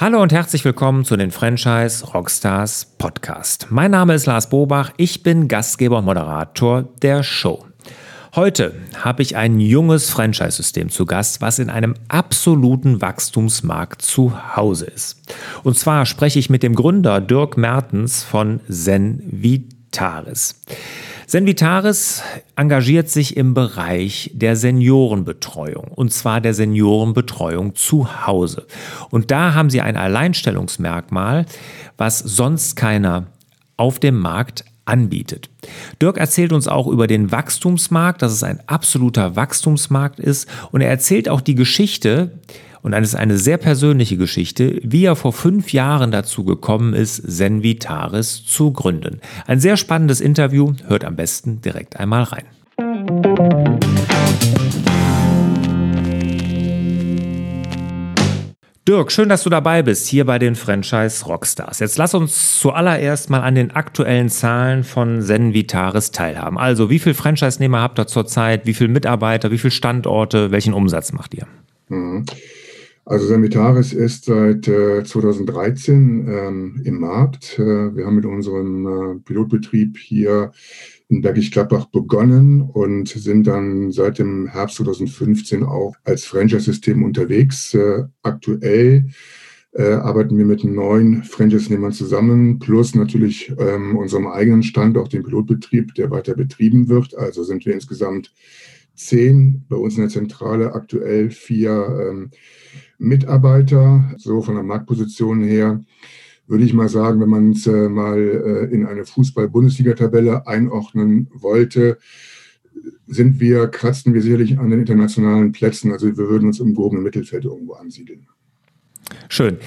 Hallo und herzlich willkommen zu den Franchise Rockstars Podcast. Mein Name ist Lars Bobach, ich bin Gastgeber und Moderator der Show. Heute habe ich ein junges Franchise-System zu Gast, was in einem absoluten Wachstumsmarkt zu Hause ist. Und zwar spreche ich mit dem Gründer Dirk Mertens von Zen Vitaris. Senvitaris engagiert sich im Bereich der Seniorenbetreuung und zwar der Seniorenbetreuung zu Hause. Und da haben sie ein Alleinstellungsmerkmal, was sonst keiner auf dem Markt anbietet. Dirk erzählt uns auch über den Wachstumsmarkt, dass es ein absoluter Wachstumsmarkt ist und er erzählt auch die Geschichte, und es ist eine sehr persönliche Geschichte, wie er vor fünf Jahren dazu gekommen ist, Senvitaris zu gründen. Ein sehr spannendes Interview, hört am besten direkt einmal rein. Dirk, schön, dass du dabei bist, hier bei den Franchise Rockstars. Jetzt lass uns zuallererst mal an den aktuellen Zahlen von Zen Vitaris teilhaben. Also, wie viele Franchise-Nehmer habt ihr zurzeit? Wie viele Mitarbeiter? Wie viele Standorte? Welchen Umsatz macht ihr? Mhm. Also Semitaris ist seit äh, 2013 ähm, im Markt. Äh, wir haben mit unserem äh, Pilotbetrieb hier in Bergisch Gladbach begonnen und sind dann seit dem Herbst 2015 auch als Franchise-System unterwegs. Äh, aktuell äh, arbeiten wir mit neun Franchise-Nehmern zusammen, plus natürlich ähm, unserem eigenen Standort, dem Pilotbetrieb, der weiter betrieben wird. Also sind wir insgesamt zehn, bei uns in der Zentrale aktuell vier ähm, Mitarbeiter, so von der Marktposition her, würde ich mal sagen, wenn man es äh, mal äh, in eine Fußball-Bundesliga-Tabelle einordnen wollte, sind wir, kratzen wir sicherlich an den internationalen Plätzen. Also wir würden uns im gehobenen Mittelfeld irgendwo ansiedeln. Schön.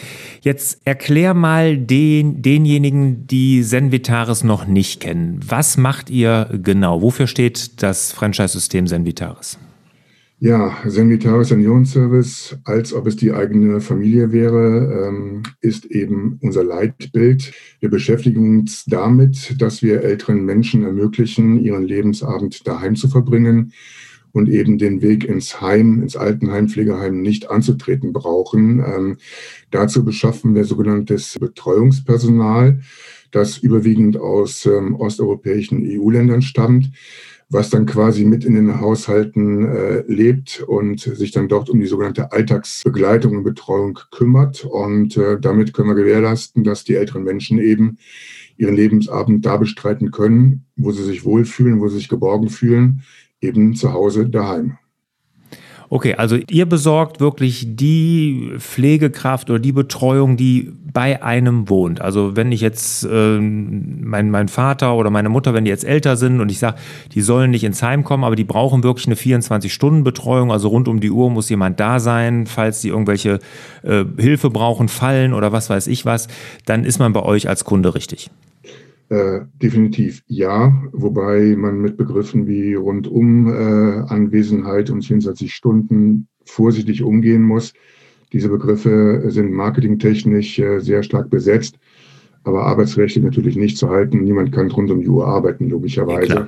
Jetzt erklär mal den, denjenigen, die Senvitaris noch nicht kennen. Was macht ihr genau? Wofür steht das Franchise-System Senvitaris? Ja, Senvitaris Seniorenservice, als ob es die eigene Familie wäre, ähm, ist eben unser Leitbild. Wir beschäftigen uns damit, dass wir älteren Menschen ermöglichen, ihren Lebensabend daheim zu verbringen und eben den Weg ins Heim, ins Altenheim, Pflegeheim nicht anzutreten brauchen. Ähm, dazu beschaffen wir sogenanntes Betreuungspersonal, das überwiegend aus ähm, osteuropäischen EU-Ländern stammt was dann quasi mit in den Haushalten äh, lebt und sich dann dort um die sogenannte Alltagsbegleitung und Betreuung kümmert. Und äh, damit können wir gewährleisten, dass die älteren Menschen eben ihren Lebensabend da bestreiten können, wo sie sich wohlfühlen, wo sie sich geborgen fühlen, eben zu Hause daheim. Okay, also ihr besorgt wirklich die Pflegekraft oder die Betreuung, die bei einem wohnt. Also wenn ich jetzt äh, mein, mein Vater oder meine Mutter, wenn die jetzt älter sind und ich sage, die sollen nicht ins Heim kommen, aber die brauchen wirklich eine 24-Stunden-Betreuung, also rund um die Uhr muss jemand da sein, falls die irgendwelche äh, Hilfe brauchen, fallen oder was weiß ich was, dann ist man bei euch als Kunde richtig. Äh, definitiv ja, wobei man mit Begriffen wie rundum äh, Anwesenheit und 24 Stunden vorsichtig umgehen muss. Diese Begriffe sind marketingtechnisch äh, sehr stark besetzt, aber arbeitsrechtlich natürlich nicht zu halten. Niemand kann rund um die Uhr arbeiten, logischerweise. Ja,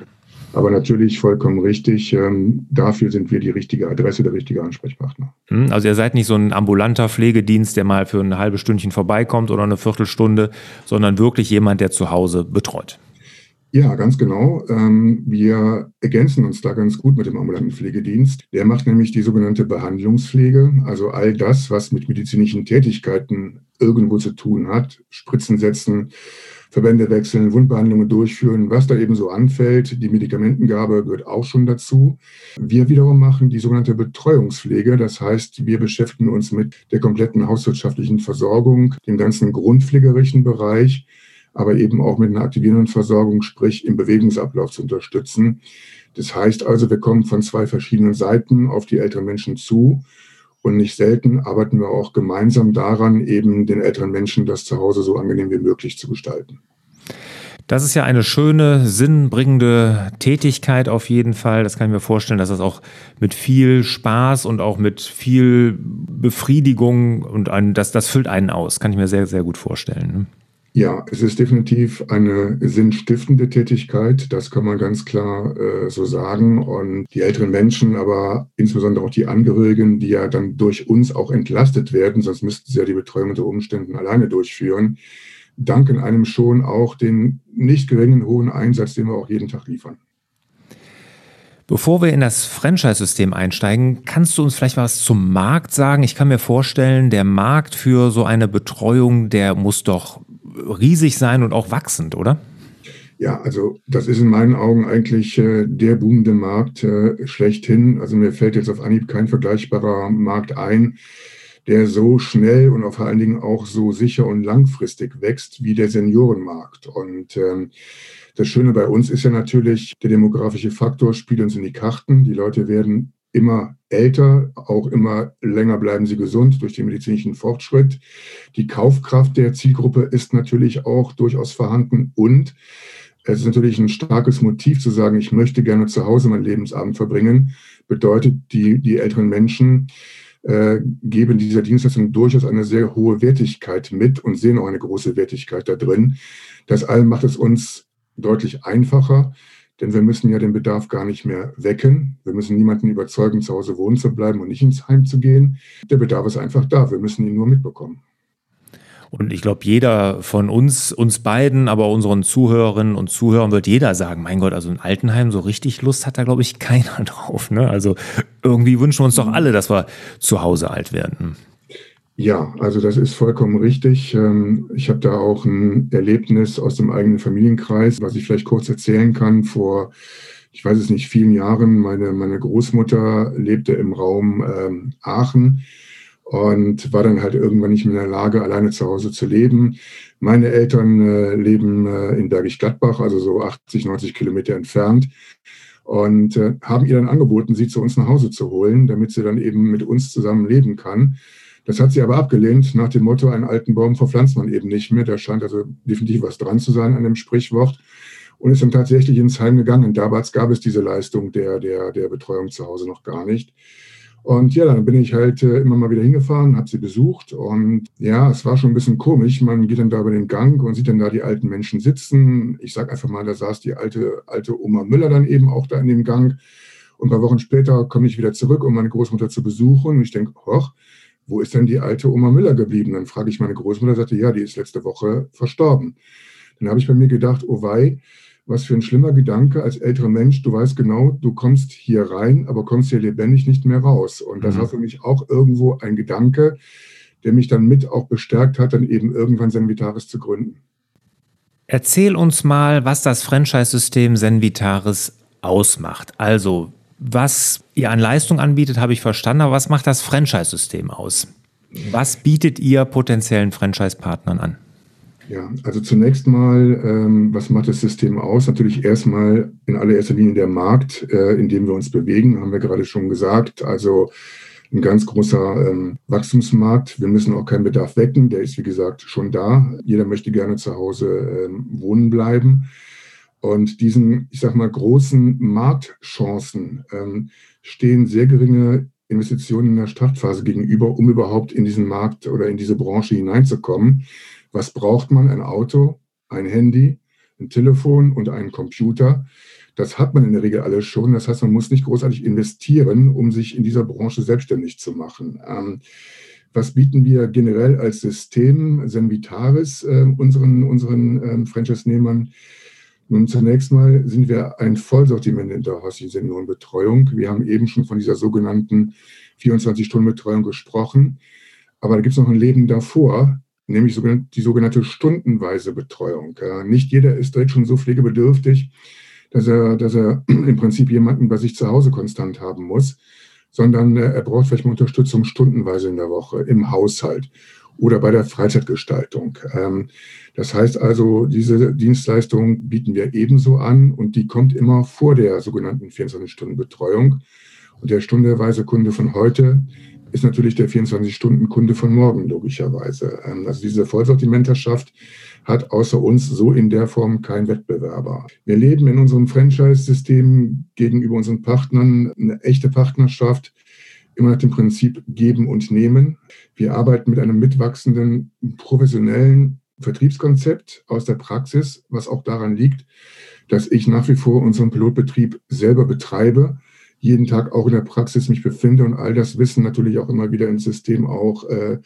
aber natürlich vollkommen richtig. Ähm, dafür sind wir die richtige Adresse, der richtige Ansprechpartner. Hm, also ihr seid nicht so ein ambulanter Pflegedienst, der mal für ein halbes Stündchen vorbeikommt oder eine Viertelstunde, sondern wirklich jemand, der zu Hause betreut. Ja, ganz genau. Ähm, wir ergänzen uns da ganz gut mit dem ambulanten Pflegedienst. Der macht nämlich die sogenannte Behandlungspflege, also all das, was mit medizinischen Tätigkeiten irgendwo zu tun hat, Spritzen setzen, Verbände wechseln, Wundbehandlungen durchführen, was da eben so anfällt. Die Medikamentengabe gehört auch schon dazu. Wir wiederum machen die sogenannte Betreuungspflege. Das heißt, wir beschäftigen uns mit der kompletten hauswirtschaftlichen Versorgung, dem ganzen grundpflegerischen Bereich, aber eben auch mit einer aktivierenden Versorgung, sprich im Bewegungsablauf zu unterstützen. Das heißt also, wir kommen von zwei verschiedenen Seiten auf die älteren Menschen zu. Und nicht selten arbeiten wir auch gemeinsam daran, eben den älteren Menschen das Zuhause so angenehm wie möglich zu gestalten. Das ist ja eine schöne, sinnbringende Tätigkeit auf jeden Fall. Das kann ich mir vorstellen, dass das auch mit viel Spaß und auch mit viel Befriedigung und ein, das, das füllt einen aus. Kann ich mir sehr, sehr gut vorstellen. Ja, es ist definitiv eine sinnstiftende Tätigkeit, das kann man ganz klar äh, so sagen. Und die älteren Menschen, aber insbesondere auch die Angehörigen, die ja dann durch uns auch entlastet werden, sonst müssten sie ja die Betreuung unter Umständen alleine durchführen, danken einem schon auch den nicht geringen hohen Einsatz, den wir auch jeden Tag liefern. Bevor wir in das Franchise-System einsteigen, kannst du uns vielleicht was zum Markt sagen? Ich kann mir vorstellen, der Markt für so eine Betreuung, der muss doch riesig sein und auch wachsend, oder? Ja, also das ist in meinen Augen eigentlich äh, der boomende Markt äh, schlechthin. Also mir fällt jetzt auf Anhieb kein vergleichbarer Markt ein, der so schnell und vor allen Dingen auch so sicher und langfristig wächst wie der Seniorenmarkt. Und ähm, das Schöne bei uns ist ja natürlich, der demografische Faktor spielt uns in die Karten. Die Leute werden immer älter, auch immer länger bleiben sie gesund durch den medizinischen Fortschritt. Die Kaufkraft der Zielgruppe ist natürlich auch durchaus vorhanden und es ist natürlich ein starkes Motiv zu sagen, ich möchte gerne zu Hause meinen Lebensabend verbringen, bedeutet, die, die älteren Menschen äh, geben dieser Dienstleistung durchaus eine sehr hohe Wertigkeit mit und sehen auch eine große Wertigkeit da drin. Das allem macht es uns deutlich einfacher, denn wir müssen ja den Bedarf gar nicht mehr wecken. Wir müssen niemanden überzeugen, zu Hause wohnen zu bleiben und nicht ins Heim zu gehen. Der Bedarf ist einfach da. Wir müssen ihn nur mitbekommen. Und ich glaube, jeder von uns, uns beiden, aber unseren Zuhörerinnen und Zuhörern wird jeder sagen, mein Gott, also ein Altenheim, so richtig Lust hat da, glaube ich, keiner drauf. Ne? Also irgendwie wünschen wir uns doch alle, dass wir zu Hause alt werden. Ja, also das ist vollkommen richtig. Ähm, ich habe da auch ein Erlebnis aus dem eigenen Familienkreis, was ich vielleicht kurz erzählen kann. Vor, ich weiß es nicht, vielen Jahren, meine, meine Großmutter lebte im Raum ähm, Aachen und war dann halt irgendwann nicht mehr in der Lage, alleine zu Hause zu leben. Meine Eltern äh, leben äh, in Bergisch Gladbach, also so 80, 90 Kilometer entfernt und äh, haben ihr dann angeboten, sie zu uns nach Hause zu holen, damit sie dann eben mit uns zusammen leben kann. Das hat sie aber abgelehnt, nach dem Motto, einen alten Baum verpflanzt man eben nicht mehr. Da scheint also definitiv was dran zu sein an dem Sprichwort. Und ist dann tatsächlich ins Heim gegangen. Damals gab es diese Leistung der, der, der Betreuung zu Hause noch gar nicht. Und ja, dann bin ich halt äh, immer mal wieder hingefahren, habe sie besucht. Und ja, es war schon ein bisschen komisch. Man geht dann da über den Gang und sieht dann da die alten Menschen sitzen. Ich sage einfach mal, da saß die alte, alte Oma Müller dann eben auch da in dem Gang. Und ein paar Wochen später komme ich wieder zurück, um meine Großmutter zu besuchen. Und ich denke, hoch, wo ist denn die alte Oma Müller geblieben? Dann frage ich meine Großmutter, sagte, ja, die ist letzte Woche verstorben. Dann habe ich bei mir gedacht, oh wei, was für ein schlimmer Gedanke als älterer Mensch. Du weißt genau, du kommst hier rein, aber kommst hier lebendig nicht mehr raus. Und das mhm. war für mich auch irgendwo ein Gedanke, der mich dann mit auch bestärkt hat, dann eben irgendwann Senvitaris zu gründen. Erzähl uns mal, was das Franchise-System Senvitaris ausmacht. Also, was ihr an Leistung anbietet, habe ich verstanden, aber was macht das Franchise-System aus? Was bietet ihr potenziellen Franchise-Partnern an? Ja, also zunächst mal, ähm, was macht das System aus? Natürlich erstmal in allererster Linie der Markt, äh, in dem wir uns bewegen, haben wir gerade schon gesagt. Also ein ganz großer ähm, Wachstumsmarkt. Wir müssen auch keinen Bedarf wecken. Der ist, wie gesagt, schon da. Jeder möchte gerne zu Hause ähm, wohnen bleiben. Und diesen, ich sag mal, großen Marktchancen ähm, stehen sehr geringe Investitionen in der Startphase gegenüber, um überhaupt in diesen Markt oder in diese Branche hineinzukommen. Was braucht man? Ein Auto, ein Handy, ein Telefon und einen Computer. Das hat man in der Regel alles schon. Das heißt, man muss nicht großartig investieren, um sich in dieser Branche selbstständig zu machen. Ähm, was bieten wir generell als System Senvitaris äh, unseren, unseren ähm, Franchise-Nehmern? Nun, zunächst mal sind wir ein Vollsortiment in der häuslichen Seniorenbetreuung. Wir haben eben schon von dieser sogenannten 24-Stunden-Betreuung gesprochen. Aber da gibt es noch ein Leben davor, nämlich die sogenannte stundenweise Betreuung. Nicht jeder ist direkt schon so pflegebedürftig, dass er, dass er im Prinzip jemanden bei sich zu Hause konstant haben muss, sondern äh, er braucht vielleicht mal Unterstützung stundenweise in der Woche im Haushalt oder bei der Freizeitgestaltung. Ähm, das heißt also, diese Dienstleistung bieten wir ebenso an und die kommt immer vor der sogenannten 24-Stunden-Betreuung. Und der stundenweise Kunde von heute ist natürlich der 24-Stunden-Kunde von morgen, logischerweise. Ähm, also diese Vollsortimenterschaft hat außer uns so in der Form kein Wettbewerber. Wir leben in unserem Franchise-System gegenüber unseren Partnern eine echte Partnerschaft, immer nach dem Prinzip geben und nehmen. Wir arbeiten mit einem mitwachsenden professionellen Vertriebskonzept aus der Praxis, was auch daran liegt, dass ich nach wie vor unseren Pilotbetrieb selber betreibe, jeden Tag auch in der Praxis mich befinde und all das Wissen natürlich auch immer wieder ins System auch äh,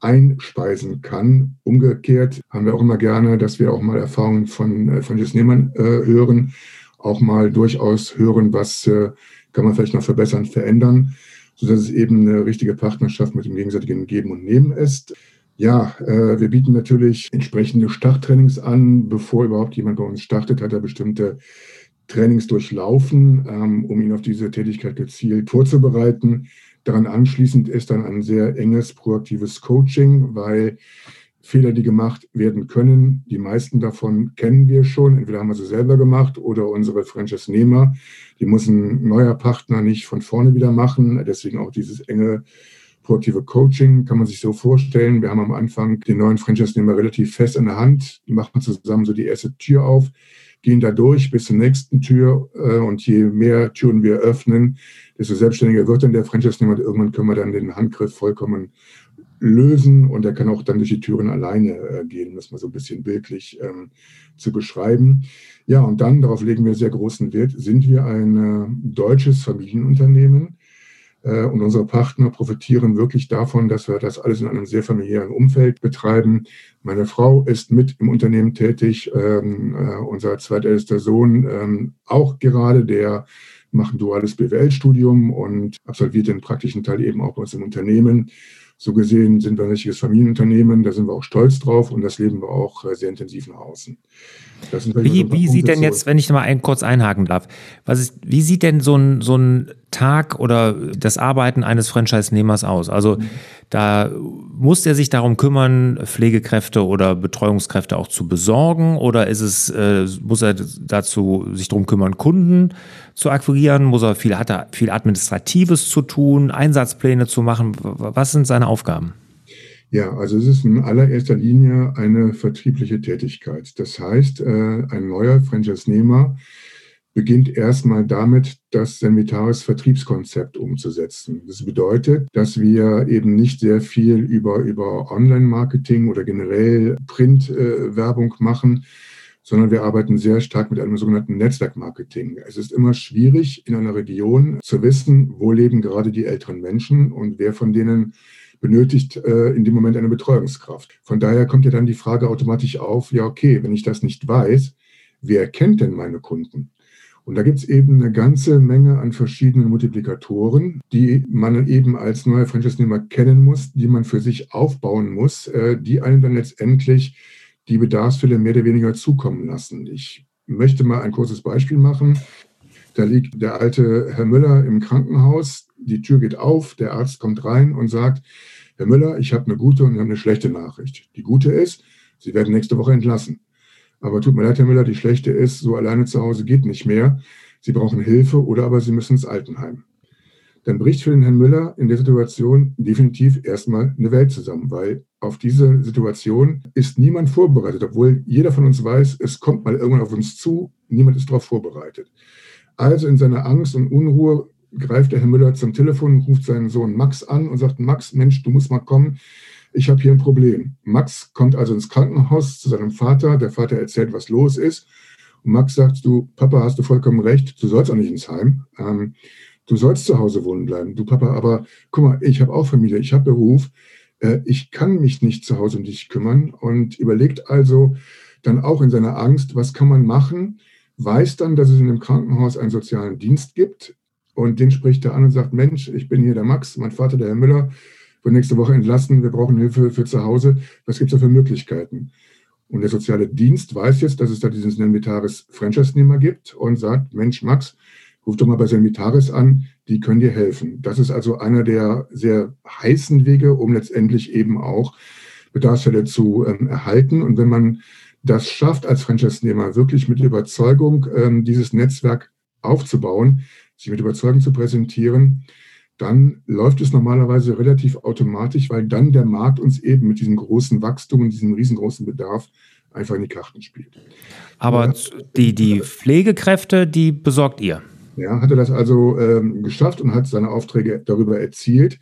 einspeisen kann. Umgekehrt haben wir auch immer gerne, dass wir auch mal Erfahrungen von äh, Franchise-Nehmern äh, hören, auch mal durchaus hören, was äh, kann man vielleicht noch verbessern, verändern, sodass es eben eine richtige Partnerschaft mit dem gegenseitigen Geben und Nehmen ist. Ja, äh, wir bieten natürlich entsprechende Starttrainings an. Bevor überhaupt jemand bei uns startet, hat er bestimmte Trainings durchlaufen, ähm, um ihn auf diese Tätigkeit gezielt vorzubereiten. Daran anschließend ist dann ein sehr enges, proaktives Coaching, weil Fehler, die gemacht werden können, die meisten davon kennen wir schon. Entweder haben wir sie selber gemacht oder unsere Franchise-Nehmer. Die muss ein neuer Partner nicht von vorne wieder machen. Deswegen auch dieses enge proaktive Coaching kann man sich so vorstellen. Wir haben am Anfang den neuen Franchise-Nehmer relativ fest in der Hand, machen zusammen so die erste Tür auf, gehen da durch bis zur nächsten Tür äh, und je mehr Türen wir öffnen, desto selbstständiger wird dann der Franchise-Nehmer. Irgendwann können wir dann den Handgriff vollkommen lösen und er kann auch dann durch die Türen alleine äh, gehen, um das mal so ein bisschen bildlich ähm, zu beschreiben. Ja, und dann, darauf legen wir sehr großen Wert, sind wir ein äh, deutsches Familienunternehmen äh, und unsere Partner profitieren wirklich davon, dass wir das alles in einem sehr familiären Umfeld betreiben. Meine Frau ist mit im Unternehmen tätig, ähm, äh, unser zweitältester Sohn ähm, auch gerade, der macht ein duales BWL-Studium und absolviert den praktischen Teil eben auch bei uns im Unternehmen. So gesehen sind wir ein richtiges Familienunternehmen, da sind wir auch stolz drauf und das leben wir auch äh, sehr intensiv nach außen. Wie, wie sieht denn jetzt, wenn ich mal ein, kurz einhaken darf, was ist, wie sieht denn so ein, so ein Tag oder das Arbeiten eines Franchise-Nehmers aus? Also mhm. da muss er sich darum kümmern, Pflegekräfte oder Betreuungskräfte auch zu besorgen oder ist es, äh, muss er dazu sich darum kümmern, Kunden zu akquirieren? Muss er viel, hat er viel Administratives zu tun, Einsatzpläne zu machen? Was sind seine Aufgaben? Ja, also es ist in allererster Linie eine vertriebliche Tätigkeit. Das heißt, äh, ein neuer Franchise-Nehmer beginnt erstmal damit, das Semitaris Vertriebskonzept umzusetzen. Das bedeutet, dass wir eben nicht sehr viel über, über Online-Marketing oder generell Print-Werbung äh, machen, sondern wir arbeiten sehr stark mit einem sogenannten Netzwerkmarketing. Es ist immer schwierig, in einer Region zu wissen, wo leben gerade die älteren Menschen und wer von denen benötigt äh, in dem Moment eine Betreuungskraft. Von daher kommt ja dann die Frage automatisch auf, ja okay, wenn ich das nicht weiß, wer kennt denn meine Kunden? Und da gibt es eben eine ganze Menge an verschiedenen Multiplikatoren, die man eben als neuer Franchise-Nehmer kennen muss, die man für sich aufbauen muss, äh, die einem dann letztendlich die Bedarfsfälle mehr oder weniger zukommen lassen. Ich möchte mal ein kurzes Beispiel machen. Da liegt der alte Herr Müller im Krankenhaus, die Tür geht auf, der Arzt kommt rein und sagt, Herr Müller, ich habe eine gute und eine schlechte Nachricht. Die gute ist, Sie werden nächste Woche entlassen. Aber tut mir leid, Herr Müller, die schlechte ist, so alleine zu Hause geht nicht mehr. Sie brauchen Hilfe oder aber Sie müssen ins Altenheim. Dann bricht für den Herrn Müller in der Situation definitiv erstmal eine Welt zusammen, weil auf diese Situation ist niemand vorbereitet, obwohl jeder von uns weiß, es kommt mal irgendwann auf uns zu, niemand ist darauf vorbereitet. Also in seiner Angst und Unruhe greift der Herr Müller zum Telefon, ruft seinen Sohn Max an und sagt, Max, Mensch, du musst mal kommen, ich habe hier ein Problem. Max kommt also ins Krankenhaus zu seinem Vater, der Vater erzählt, was los ist. Und Max sagt, du, Papa, hast du vollkommen recht, du sollst auch nicht ins Heim. Ähm, du sollst zu Hause wohnen bleiben. Du, Papa, aber guck mal, ich habe auch Familie, ich habe Beruf, äh, ich kann mich nicht zu Hause um dich kümmern. Und überlegt also dann auch in seiner Angst, was kann man machen, weiß dann, dass es in dem Krankenhaus einen sozialen Dienst gibt, und den spricht er an und sagt, Mensch, ich bin hier der Max, mein Vater, der Herr Müller, wird nächste Woche entlassen, wir brauchen Hilfe für zu Hause. Was gibt es da für Möglichkeiten? Und der soziale Dienst weiß jetzt, dass es da diesen Senvitaris Franchise-Nehmer gibt und sagt, Mensch, Max, ruf doch mal bei Senvitaris an, die können dir helfen. Das ist also einer der sehr heißen Wege, um letztendlich eben auch Bedarfsfälle zu ähm, erhalten. Und wenn man das schafft, als Franchise-Nehmer wirklich mit Überzeugung ähm, dieses Netzwerk aufzubauen, sich mit Überzeugung zu präsentieren, dann läuft es normalerweise relativ automatisch, weil dann der Markt uns eben mit diesem großen Wachstum und diesem riesengroßen Bedarf einfach in die Karten spielt. Aber ja, die, die Pflegekräfte, die besorgt ihr? Ja, hat er das also ähm, geschafft und hat seine Aufträge darüber erzielt.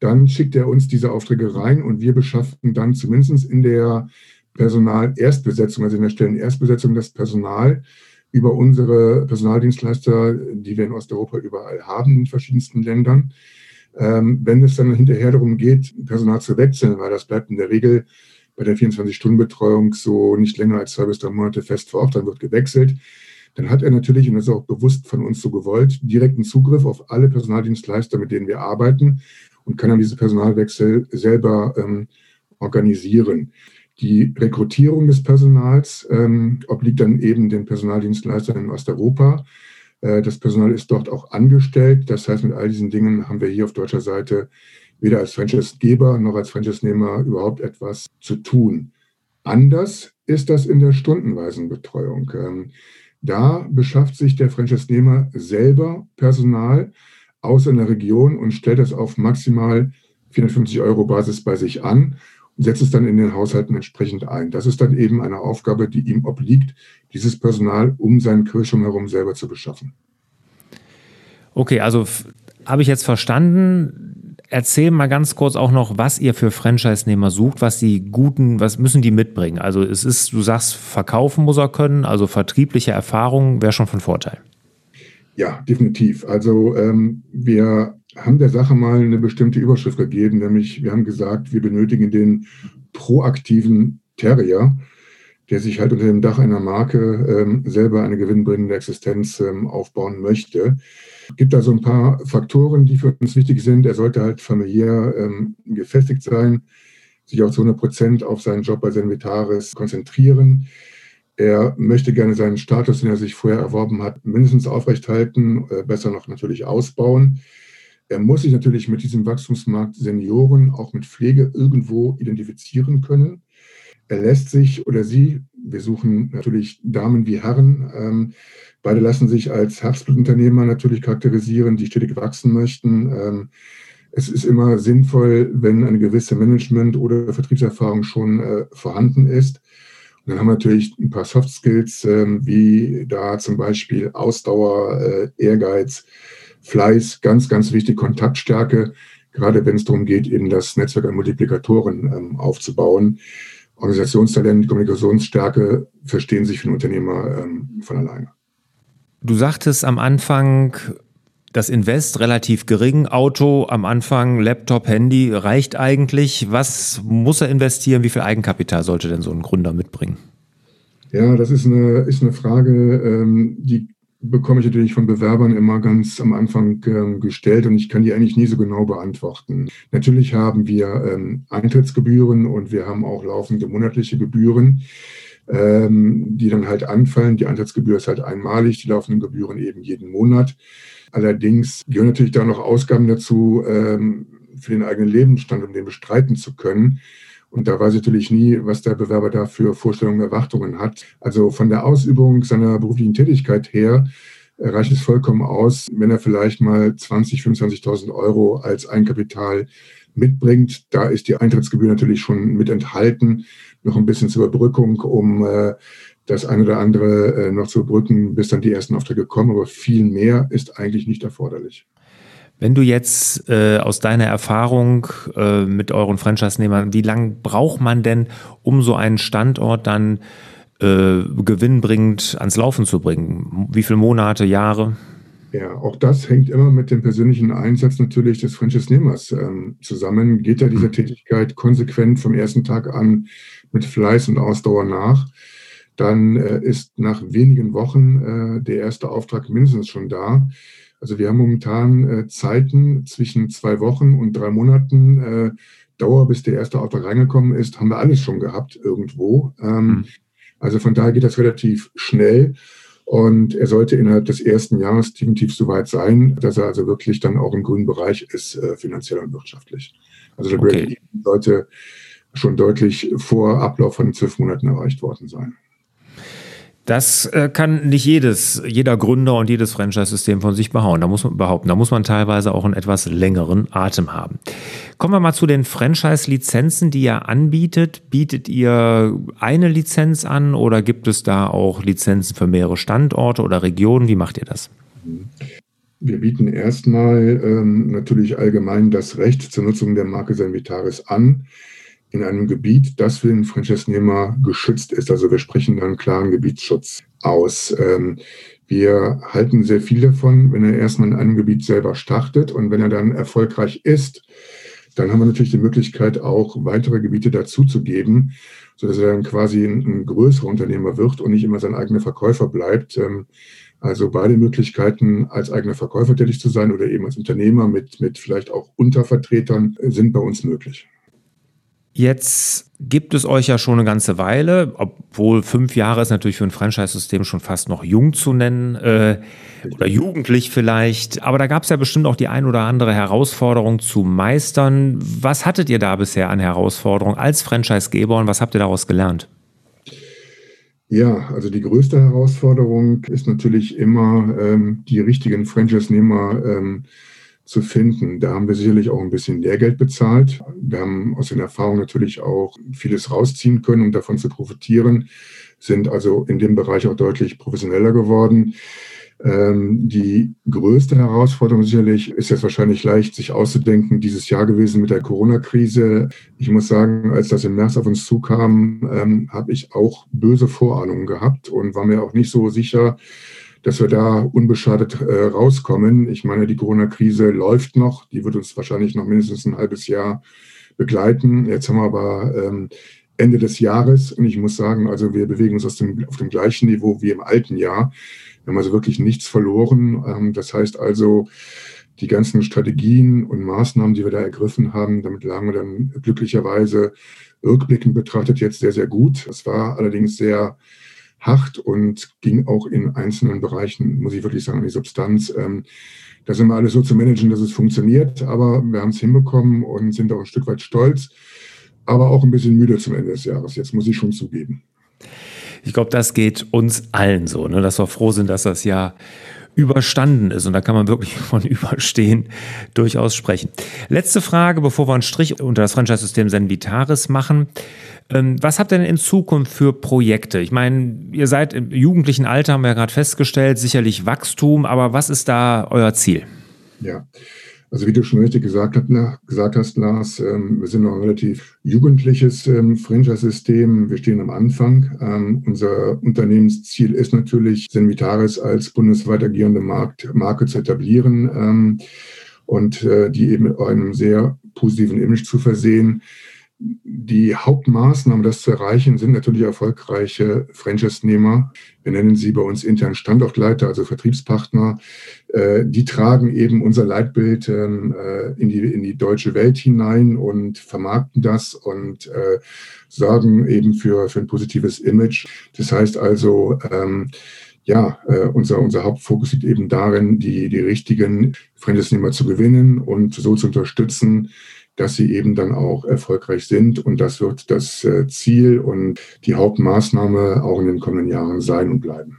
Dann schickt er uns diese Aufträge rein und wir beschaffen dann zumindest in der Personal-Erstbesetzung, also in der Stellen-Erstbesetzung das Personal über unsere Personaldienstleister, die wir in Osteuropa überall haben, in verschiedensten Ländern. Ähm, wenn es dann hinterher darum geht, Personal zu wechseln, weil das bleibt in der Regel bei der 24-Stunden-Betreuung so nicht länger als zwei bis drei Monate fest vor Ort, dann wird gewechselt, dann hat er natürlich, und das ist auch bewusst von uns so gewollt, direkten Zugriff auf alle Personaldienstleister, mit denen wir arbeiten und kann dann diese Personalwechsel selber ähm, organisieren. Die Rekrutierung des Personals ähm, obliegt dann eben den Personaldienstleistern in Osteuropa. Äh, das Personal ist dort auch angestellt. Das heißt, mit all diesen Dingen haben wir hier auf deutscher Seite weder als Franchise-Geber noch als Franchise-Nehmer überhaupt etwas zu tun. Anders ist das in der stundenweisen Betreuung. Ähm, da beschafft sich der Franchise-Nehmer selber Personal aus einer Region und stellt das auf maximal 450 Euro Basis bei sich an und setzt es dann in den Haushalten entsprechend ein. Das ist dann eben eine Aufgabe, die ihm obliegt, dieses Personal um seinen Kirchturm herum selber zu beschaffen. Okay, also habe ich jetzt verstanden. Erzähl mal ganz kurz auch noch, was ihr für Franchise-Nehmer sucht, was die guten, was müssen die mitbringen? Also es ist, du sagst, verkaufen muss er können, also vertriebliche Erfahrung wäre schon von Vorteil. Ja, definitiv. Also ähm, wir haben der Sache mal eine bestimmte Überschrift gegeben, nämlich wir haben gesagt, wir benötigen den proaktiven Terrier, der sich halt unter dem Dach einer Marke ähm, selber eine gewinnbringende Existenz ähm, aufbauen möchte. Es gibt da so ein paar Faktoren, die für uns wichtig sind. Er sollte halt familiär ähm, gefestigt sein, sich auch zu 100 Prozent auf seinen Job bei Senvitaris konzentrieren. Er möchte gerne seinen Status, den er sich vorher erworben hat, mindestens aufrechthalten, äh, besser noch natürlich ausbauen. Er muss sich natürlich mit diesem Wachstumsmarkt Senioren auch mit Pflege irgendwo identifizieren können. Er lässt sich oder sie, wir suchen natürlich Damen wie Herren, ähm, beide lassen sich als Herzblutunternehmer natürlich charakterisieren, die stetig wachsen möchten. Ähm, es ist immer sinnvoll, wenn eine gewisse Management- oder Vertriebserfahrung schon äh, vorhanden ist. Und dann haben wir natürlich ein paar Soft Skills, äh, wie da zum Beispiel Ausdauer, äh, Ehrgeiz, Fleiß, ganz, ganz wichtig, Kontaktstärke, gerade wenn es darum geht, eben das Netzwerk an Multiplikatoren ähm, aufzubauen. Organisationstalent, Kommunikationsstärke verstehen sich für den Unternehmer ähm, von alleine. Du sagtest am Anfang, das Invest relativ gering, Auto am Anfang, Laptop, Handy reicht eigentlich. Was muss er investieren? Wie viel Eigenkapital sollte denn so ein Gründer mitbringen? Ja, das ist eine, ist eine Frage, ähm, die bekomme ich natürlich von Bewerbern immer ganz am Anfang ähm, gestellt und ich kann die eigentlich nie so genau beantworten. Natürlich haben wir ähm, Eintrittsgebühren und wir haben auch laufende monatliche Gebühren, ähm, die dann halt anfallen. Die Eintrittsgebühr ist halt einmalig, die laufenden Gebühren eben jeden Monat. Allerdings gehören natürlich da noch Ausgaben dazu ähm, für den eigenen Lebensstand, um den bestreiten zu können. Und da weiß ich natürlich nie, was der Bewerber da für Vorstellungen, Erwartungen hat. Also von der Ausübung seiner beruflichen Tätigkeit her reicht es vollkommen aus, wenn er vielleicht mal 20, 25.000 Euro als Eigenkapital mitbringt. Da ist die Eintrittsgebühr natürlich schon mit enthalten, noch ein bisschen zur Überbrückung, um äh, das eine oder andere äh, noch zu überbrücken, bis dann die ersten Aufträge kommen. Aber viel mehr ist eigentlich nicht erforderlich. Wenn du jetzt äh, aus deiner Erfahrung äh, mit euren Franchise-Nehmern, wie lange braucht man denn, um so einen Standort dann äh, gewinnbringend ans Laufen zu bringen? Wie viele Monate, Jahre? Ja, auch das hängt immer mit dem persönlichen Einsatz natürlich des Franchise-Nehmers ähm, zusammen. Geht er dieser Tätigkeit konsequent vom ersten Tag an mit Fleiß und Ausdauer nach, dann äh, ist nach wenigen Wochen äh, der erste Auftrag mindestens schon da. Also wir haben momentan äh, Zeiten zwischen zwei Wochen und drei Monaten äh, Dauer, bis der erste Auftrag reingekommen ist, haben wir alles schon gehabt irgendwo. Mhm. Also von daher geht das relativ schnell. Und er sollte innerhalb des ersten Jahres definitiv so weit sein, dass er also wirklich dann auch im grünen Bereich ist, äh, finanziell und wirtschaftlich. Also der okay. Break sollte schon deutlich vor Ablauf von zwölf Monaten erreicht worden sein. Das äh, kann nicht jedes, jeder Gründer und jedes Franchise-System von sich behauen. Da muss man behaupten. Da muss man teilweise auch einen etwas längeren Atem haben. Kommen wir mal zu den Franchise-Lizenzen, die ihr anbietet. Bietet ihr eine Lizenz an oder gibt es da auch Lizenzen für mehrere Standorte oder Regionen? Wie macht ihr das? Wir bieten erstmal ähm, natürlich allgemein das Recht zur Nutzung der Marke Sanvitaris an. In einem Gebiet, das für den Franchise-Nehmer geschützt ist. Also wir sprechen dann klaren Gebietsschutz aus. Ähm, wir halten sehr viel davon, wenn er erstmal in einem Gebiet selber startet und wenn er dann erfolgreich ist, dann haben wir natürlich die Möglichkeit, auch weitere Gebiete dazuzugeben, sodass er dann quasi ein, größerer Unternehmer wird und nicht immer sein eigener Verkäufer bleibt. Ähm, also beide Möglichkeiten, als eigener Verkäufer tätig zu sein oder eben als Unternehmer mit, mit vielleicht auch Untervertretern, sind bei uns möglich. Jetzt gibt es euch ja schon eine ganze Weile, obwohl fünf Jahre ist natürlich für ein Franchise-System schon fast noch jung zu nennen äh, oder jugendlich vielleicht. Aber da gab es ja bestimmt auch die ein oder andere Herausforderung zu meistern. Was hattet ihr da bisher an Herausforderungen als Franchise-Geber und was habt ihr daraus gelernt? Ja, also die größte Herausforderung ist natürlich immer, ähm, die richtigen Franchise-Nehmer ähm, zu finden. Da haben wir sicherlich auch ein bisschen Lehrgeld bezahlt. Wir haben aus den Erfahrungen natürlich auch vieles rausziehen können, um davon zu profitieren, sind also in dem Bereich auch deutlich professioneller geworden. Ähm, die größte Herausforderung sicherlich ist jetzt wahrscheinlich leicht sich auszudenken, dieses Jahr gewesen mit der Corona-Krise. Ich muss sagen, als das im März auf uns zukam, ähm, habe ich auch böse Vorahnungen gehabt und war mir auch nicht so sicher, dass wir da unbeschadet äh, rauskommen. Ich meine, die Corona-Krise läuft noch, die wird uns wahrscheinlich noch mindestens ein halbes Jahr begleiten. Jetzt haben wir aber ähm, Ende des Jahres und ich muss sagen, also wir bewegen uns dem, auf dem gleichen Niveau wie im alten Jahr. Wir haben also wirklich nichts verloren. Ähm, das heißt also, die ganzen Strategien und Maßnahmen, die wir da ergriffen haben, damit lagen wir dann glücklicherweise rückblickend betrachtet jetzt sehr, sehr gut. Es war allerdings sehr hart und ging auch in einzelnen Bereichen, muss ich wirklich sagen, an die Substanz. Ähm, da sind wir alles so zu managen, dass es funktioniert, aber wir haben es hinbekommen und sind auch ein Stück weit stolz, aber auch ein bisschen müde zum Ende des Jahres. Jetzt muss ich schon zugeben. Ich glaube, das geht uns allen so, ne? dass wir froh sind, dass das Jahr überstanden ist. Und da kann man wirklich von Überstehen durchaus sprechen. Letzte Frage, bevor wir einen Strich unter das Franchise-System Senvitaris machen. Ähm, was habt ihr denn in Zukunft für Projekte? Ich meine, ihr seid im jugendlichen Alter, haben wir ja gerade festgestellt, sicherlich Wachstum, aber was ist da euer Ziel? Ja, also wie du schon richtig gesagt, hast, Lars, ähm, wir sind noch ein relativ jugendliches ähm, Franchise-System. Wir stehen am Anfang. Ähm, unser Unternehmensziel ist natürlich, Senvitaris als bundesweit agierende Marke zu etablieren und äh, die eben mit einem sehr positiven Image zu versehen die Hauptmaßnahmen, das zu erreichen, sind natürlich erfolgreiche Franchise-Nehmer. Wir nennen sie bei uns intern Standortleiter, also Vertriebspartner. Äh, die tragen eben unser Leitbild ähm, äh, in, die, in die deutsche Welt hinein und vermarkten das und äh, sorgen eben für, für ein positives Image. Das heißt also, ähm, ja, unser, unser Hauptfokus liegt eben darin, die, die richtigen Franchise-Nehmer zu gewinnen und so zu unterstützen, dass sie eben dann auch erfolgreich sind. Und das wird das Ziel und die Hauptmaßnahme auch in den kommenden Jahren sein und bleiben.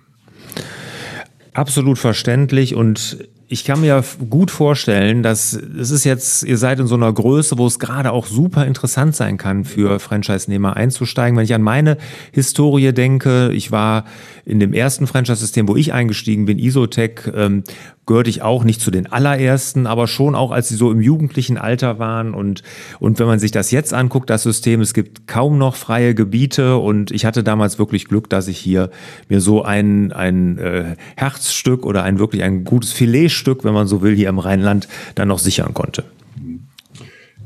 Absolut verständlich und ich kann mir gut vorstellen, dass es ist jetzt, ihr seid in so einer Größe, wo es gerade auch super interessant sein kann, für Franchise-Nehmer einzusteigen. Wenn ich an meine Historie denke, ich war in dem ersten Franchise-System, wo ich eingestiegen bin, Isotech, ähm, gehörte ich auch nicht zu den allerersten, aber schon auch, als sie so im jugendlichen Alter waren. Und, und wenn man sich das jetzt anguckt, das System, es gibt kaum noch freie Gebiete. Und ich hatte damals wirklich Glück, dass ich hier mir so ein, ein äh, Herzstück oder ein wirklich ein gutes Filetstück, wenn man so will, hier im Rheinland dann noch sichern konnte.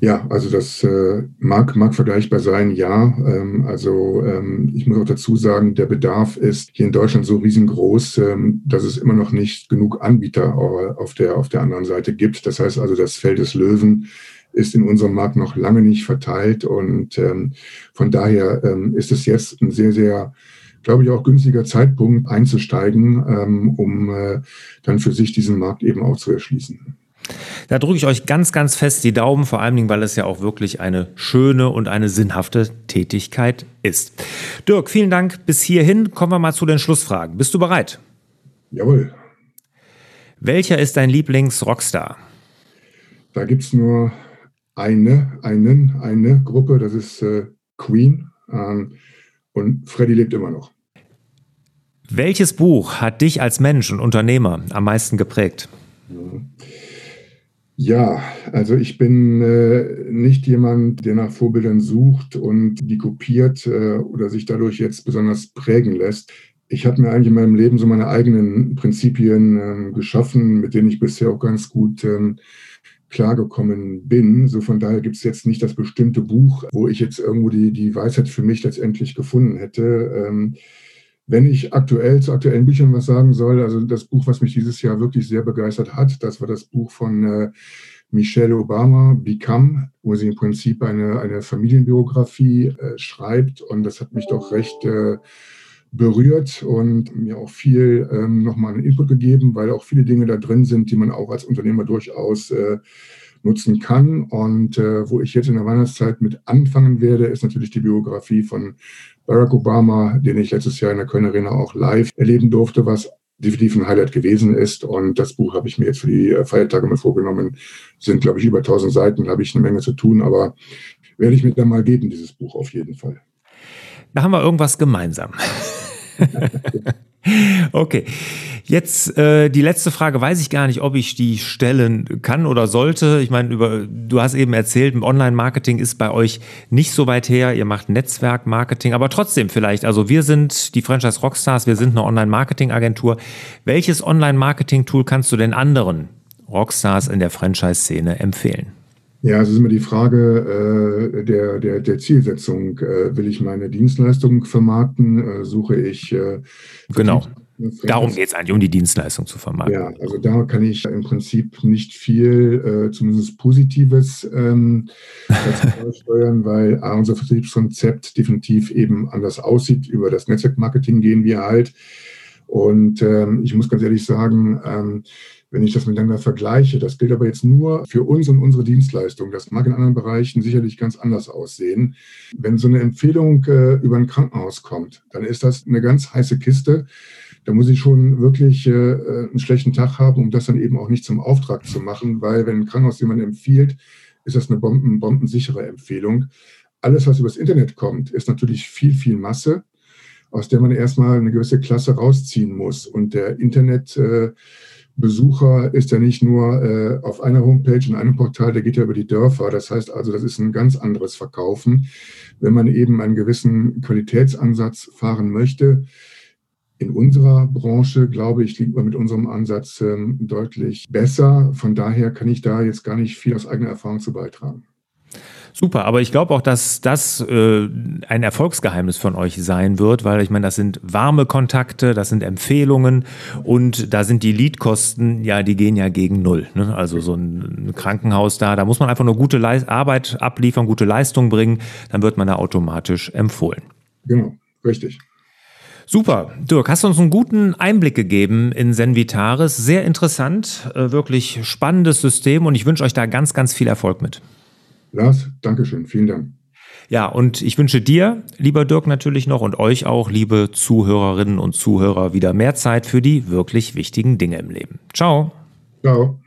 Ja, also das äh, mag, mag vergleichbar sein, ja. Ähm, also ähm, ich muss auch dazu sagen, der Bedarf ist hier in Deutschland so riesengroß, ähm, dass es immer noch nicht genug Anbieter auf der, auf der anderen Seite gibt. Das heißt also, das Feld des Löwen ist in unserem Markt noch lange nicht verteilt und ähm, von daher ähm, ist es jetzt ein sehr, sehr glaube ich, auch günstiger Zeitpunkt einzusteigen, ähm, um äh, dann für sich diesen Markt eben auch zu erschließen. Da drücke ich euch ganz, ganz fest die Daumen, vor allen Dingen, weil es ja auch wirklich eine schöne und eine sinnhafte Tätigkeit ist. Dirk, vielen Dank bis hierhin. Kommen wir mal zu den Schlussfragen. Bist du bereit? Jawohl. Welcher ist dein Lieblings-Rockstar? Da gibt es nur eine, einen, eine Gruppe, das ist äh, Queen. Ähm, und Freddy lebt immer noch. Welches Buch hat dich als Mensch und Unternehmer am meisten geprägt? Ja, also ich bin äh, nicht jemand, der nach Vorbildern sucht und die kopiert äh, oder sich dadurch jetzt besonders prägen lässt. Ich habe mir eigentlich in meinem Leben so meine eigenen Prinzipien äh, geschaffen, mit denen ich bisher auch ganz gut ähm, klargekommen bin. So von daher gibt es jetzt nicht das bestimmte Buch, wo ich jetzt irgendwo die, die Weisheit für mich letztendlich gefunden hätte. Ähm, wenn ich aktuell zu aktuellen Büchern was sagen soll, also das Buch, was mich dieses Jahr wirklich sehr begeistert hat, das war das Buch von äh, Michelle Obama, Become, wo sie im Prinzip eine, eine Familienbiografie äh, schreibt. Und das hat mich doch recht äh, berührt und mir auch viel ähm, nochmal einen Input gegeben, weil auch viele Dinge da drin sind, die man auch als Unternehmer durchaus äh, nutzen kann. Und äh, wo ich jetzt in der Weihnachtszeit mit anfangen werde, ist natürlich die Biografie von Barack Obama, den ich letztes Jahr in der Kölner Arena auch live erleben durfte, was definitiv ein Highlight gewesen ist. Und das Buch habe ich mir jetzt für die äh, Feiertage mal vorgenommen. Sind, glaube ich, über 1000 Seiten, da habe ich eine Menge zu tun, aber werde ich mir dann mal geben, dieses Buch auf jeden Fall. Da haben wir irgendwas gemeinsam. okay. Jetzt äh, die letzte Frage, weiß ich gar nicht, ob ich die stellen kann oder sollte. Ich meine, über, du hast eben erzählt, Online-Marketing ist bei euch nicht so weit her. Ihr macht Netzwerk-Marketing, aber trotzdem vielleicht. Also wir sind die Franchise Rockstars, wir sind eine Online-Marketing-Agentur. Welches Online-Marketing-Tool kannst du den anderen Rockstars in der Franchise-Szene empfehlen? Ja, es ist immer die Frage äh, der, der, der Zielsetzung. Äh, will ich meine Dienstleistung vermarkten? Äh, suche ich. Äh, genau. Darum geht es eigentlich, um die Dienstleistung zu vermarkten. Ja, also da kann ich im Prinzip nicht viel, äh, zumindest Positives, ähm, steuern, weil unser Vertriebskonzept definitiv eben anders aussieht. Über das Netzwerkmarketing gehen wir halt. Und ähm, ich muss ganz ehrlich sagen, ähm, wenn ich das miteinander vergleiche. Das gilt aber jetzt nur für uns und unsere Dienstleistung. Das mag in anderen Bereichen sicherlich ganz anders aussehen. Wenn so eine Empfehlung äh, über ein Krankenhaus kommt, dann ist das eine ganz heiße Kiste. Da muss ich schon wirklich äh, einen schlechten Tag haben, um das dann eben auch nicht zum Auftrag zu machen, weil wenn ein Krankenhaus jemand empfiehlt, ist das eine bomben, bombensichere Empfehlung. Alles, was übers Internet kommt, ist natürlich viel, viel Masse, aus der man erstmal eine gewisse Klasse rausziehen muss. Und der Internet äh, ist ja nicht nur äh, auf einer Homepage in einem Portal, der geht ja über die Dörfer. Das heißt also, das ist ein ganz anderes Verkaufen. Wenn man eben einen gewissen Qualitätsansatz fahren möchte, in unserer Branche, glaube ich, liegt man mit unserem Ansatz ähm, deutlich besser. Von daher kann ich da jetzt gar nicht viel aus eigener Erfahrung zu beitragen. Super, aber ich glaube auch, dass das äh, ein Erfolgsgeheimnis von euch sein wird, weil ich meine, das sind warme Kontakte, das sind Empfehlungen und da sind die Leadkosten, ja, die gehen ja gegen null. Ne? Also so ein Krankenhaus da, da muss man einfach nur gute Leist Arbeit abliefern, gute Leistung bringen, dann wird man da automatisch empfohlen. Genau, richtig. Super. Dirk, hast du uns einen guten Einblick gegeben in Senvitaris. Sehr interessant, äh, wirklich spannendes System und ich wünsche euch da ganz, ganz viel Erfolg mit. Lars, Dankeschön, vielen Dank. Ja, und ich wünsche dir, lieber Dirk, natürlich noch und euch auch, liebe Zuhörerinnen und Zuhörer, wieder mehr Zeit für die wirklich wichtigen Dinge im Leben. Ciao. Ciao.